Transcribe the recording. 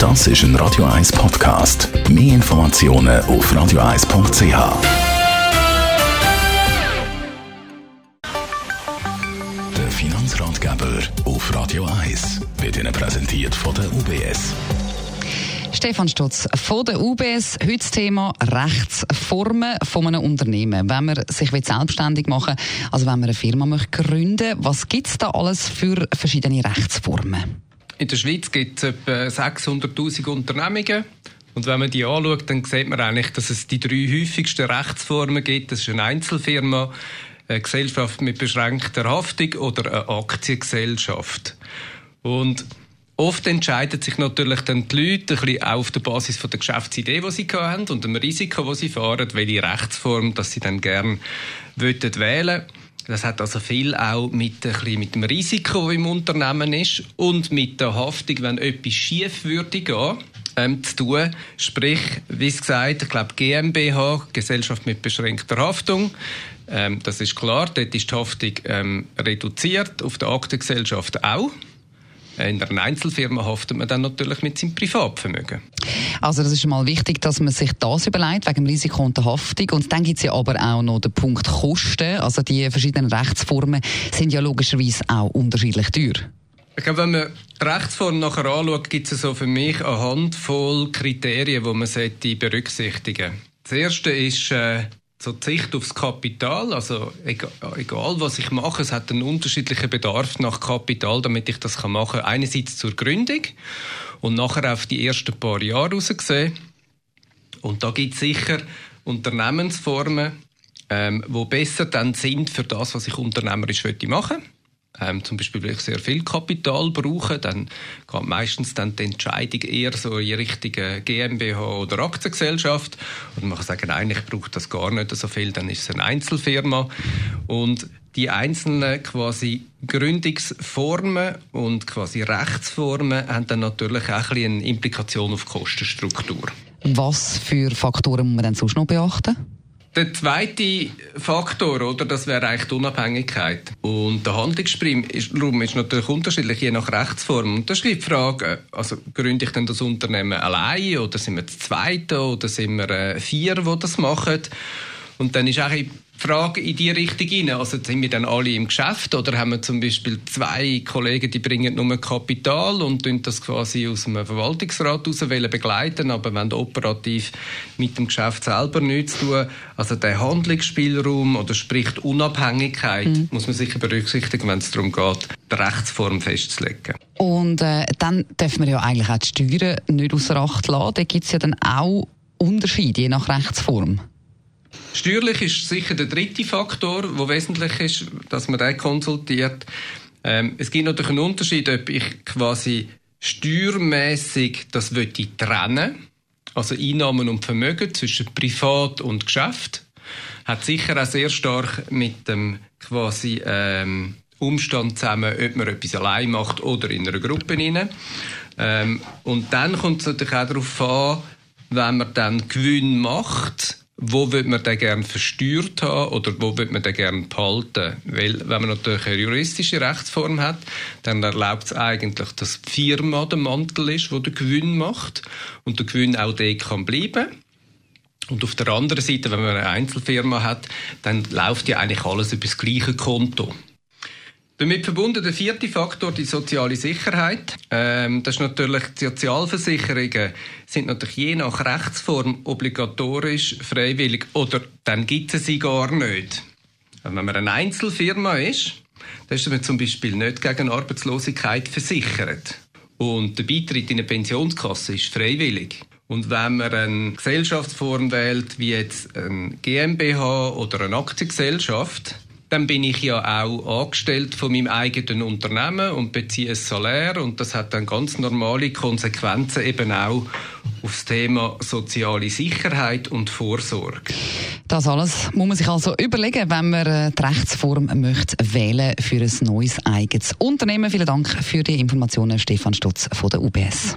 Das ist ein Radio 1 Podcast. Mehr Informationen auf radio1.ch. Der Finanzratgeber auf Radio 1 wird Ihnen präsentiert von der UBS. Stefan Stutz von der UBS. Heute das Thema Rechtsformen von einem Unternehmen. Wenn man sich selbstständig machen will, also wenn man eine Firma möchte gründen was gibt es da alles für verschiedene Rechtsformen? In der Schweiz gibt es etwa 600'000 Unternehmungen. Und wenn man die anschaut, dann sieht man eigentlich, dass es die drei häufigsten Rechtsformen gibt. Das ist eine Einzelfirma, eine Gesellschaft mit beschränkter Haftung oder eine Aktiengesellschaft. Und Oft entscheiden sich natürlich dann die Leute ein bisschen auf der Basis von der Geschäftsidee, die sie haben und dem Risiko, das sie fahren, welche Rechtsform, dass sie dann gerne wählen wollen. Das hat also viel auch mit, bisschen mit dem Risiko, das im Unternehmen ist und mit der Haftung, wenn etwas schief würde gehen, ähm, zu tun. Sprich, wie gesagt, ich glaube GmbH, Gesellschaft mit beschränkter Haftung. Ähm, das ist klar, dort ist die Haftung ähm, reduziert, auf der Aktengesellschaft auch. In einer Einzelfirma haftet man dann natürlich mit seinem Privatvermögen. Also das ist mal wichtig, dass man sich das überlegt, wegen dem Risiko und der Haftung. Und dann gibt es ja aber auch noch den Punkt Kosten. Also die verschiedenen Rechtsformen sind ja logischerweise auch unterschiedlich teuer. Ich glaube, wenn man die Rechtsform nachher anschaut, gibt es so für mich eine Handvoll Kriterien, die man berücksichtigen sollte. Das erste ist äh, so die Sicht aufs Kapital, also egal, egal, was ich mache, es hat einen unterschiedlichen Bedarf nach Kapital, damit ich das kann machen kann. Einerseits zur Gründung und nachher auf die ersten paar Jahre gesehen. Und da gibt es sicher Unternehmensformen, ähm, wo besser dann sind für das, was ich unternehmerisch machen möchte ähm, zum Beispiel will ich sehr viel Kapital brauchen, dann geht meistens dann die Entscheidung eher so in Richtung GmbH oder Aktiengesellschaft. Und man kann sagen, eigentlich braucht das gar nicht so viel, dann ist es eine Einzelfirma. Und die einzelnen quasi Gründungsformen und quasi Rechtsformen haben dann natürlich auch ein eine Implikation auf die Kostenstruktur. Was für Faktoren muss man dann sonst noch beachten? Der zweite Faktor, oder, das wäre eigentlich die Unabhängigkeit. Und der Handlungsspielraum ist, natürlich unterschiedlich, je nach Rechtsform. Und da ist die Frage, also gründe ich denn das Unternehmen allein, oder sind wir das Zweite, oder sind wir äh, vier, die das machen? Und dann ist eigentlich Frage in die Richtung hinein. Also sind wir dann alle im Geschäft oder haben wir zum Beispiel zwei Kollegen, die bringen nur Kapital und tun das quasi aus dem Verwaltungsrat heraus begleiten, aber wenn operativ mit dem Geschäft selber nichts zu tun. Also der Handlungsspielraum oder sprich die Unabhängigkeit mhm. muss man sicher berücksichtigen, wenn es darum geht, die Rechtsform festzulegen. Und äh, dann dürfen wir ja eigentlich auch die Steuern nicht außer Acht lassen. Da gibt es ja dann auch Unterschiede je nach Rechtsform. Steuerlich ist sicher der dritte Faktor, der wesentlich ist, dass man den konsultiert. Ähm, es gibt natürlich einen Unterschied, ob ich quasi steuermäßig das möchte trennen, also Einnahmen und Vermögen zwischen Privat und Geschäft, hat sicher auch sehr stark mit dem quasi ähm, Umstand zusammen, ob man etwas allein macht oder in einer Gruppe rein. Ähm, und dann kommt es natürlich auch darauf an, wenn man dann Gewinn macht, wo wird man den gerne versteuert haben oder wo wird man den gerne behalten? Weil, wenn man natürlich eine juristische Rechtsform hat, dann erlaubt es eigentlich, dass die Firma der Mantel ist, wo der Gewinn macht und der Gewinn auch dort kann bleiben. Und auf der anderen Seite, wenn man eine Einzelfirma hat, dann läuft ja eigentlich alles über das gleiche Konto. Damit verbunden der vierte Faktor, die soziale Sicherheit. Ähm, das ist natürlich, die Sozialversicherungen sind natürlich je nach Rechtsform obligatorisch, freiwillig oder dann gibt es sie gar nicht. Wenn man eine Einzelfirma ist, dann ist man zum Beispiel nicht gegen Arbeitslosigkeit versichert. Und der Beitritt in eine Pensionskasse ist freiwillig. Und wenn man eine Gesellschaftsform wählt, wie jetzt ein GmbH oder eine Aktiengesellschaft, dann bin ich ja auch angestellt von meinem eigenen Unternehmen und beziehe ein Salär und das hat dann ganz normale Konsequenzen eben auch aufs Thema soziale Sicherheit und Vorsorge. Das alles muss man sich also überlegen, wenn man äh, die Rechtsform möchte wählen für ein neues eigenes Unternehmen. Vielen Dank für die Informationen, Stefan Stutz von der UBS.